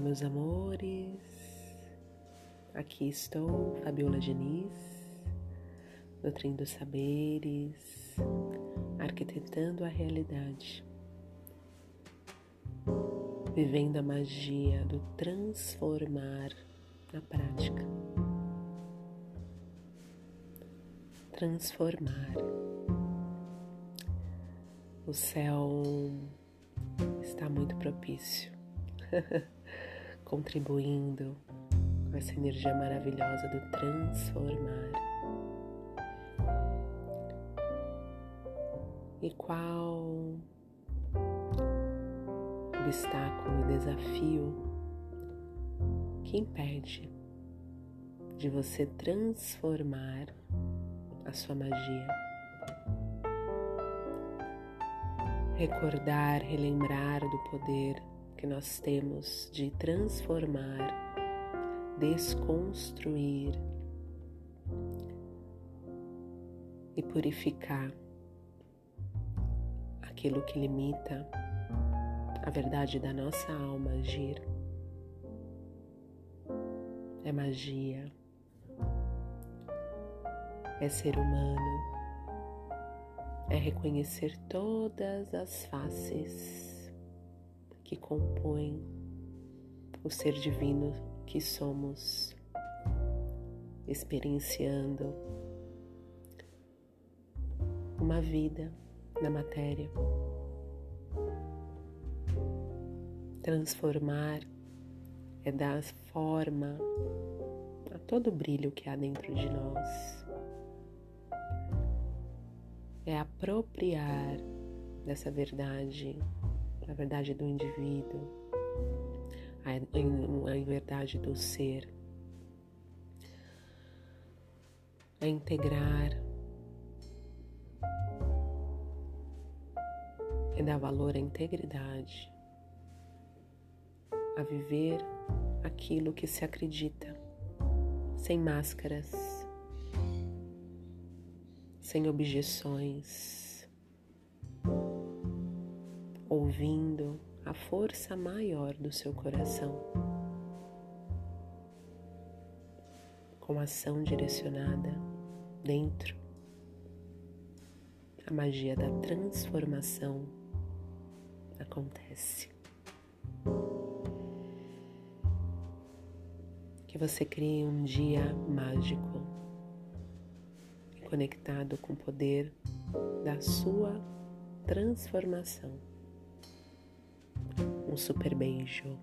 meus amores. Aqui estou, Fabiola Diniz, nutrindo saberes, arquitetando a realidade, vivendo a magia do transformar na prática. Transformar. O céu está muito propício contribuindo com essa energia maravilhosa do transformar. E qual obstáculo desafio que impede de você transformar a sua magia? Recordar, relembrar do poder que nós temos de transformar, desconstruir e purificar aquilo que limita a verdade da nossa alma agir. É magia, é ser humano, é reconhecer todas as faces que compõem o ser divino que somos, experienciando uma vida na matéria. Transformar é dar forma a todo o brilho que há dentro de nós. É apropriar dessa verdade a verdade do indivíduo, a, verdade do ser, a integrar e dar valor à integridade, a viver aquilo que se acredita, sem máscaras, sem objeções ouvindo a força maior do seu coração, com ação direcionada dentro, a magia da transformação acontece. Que você crie um dia mágico conectado com o poder da sua transformação. Um super beijo.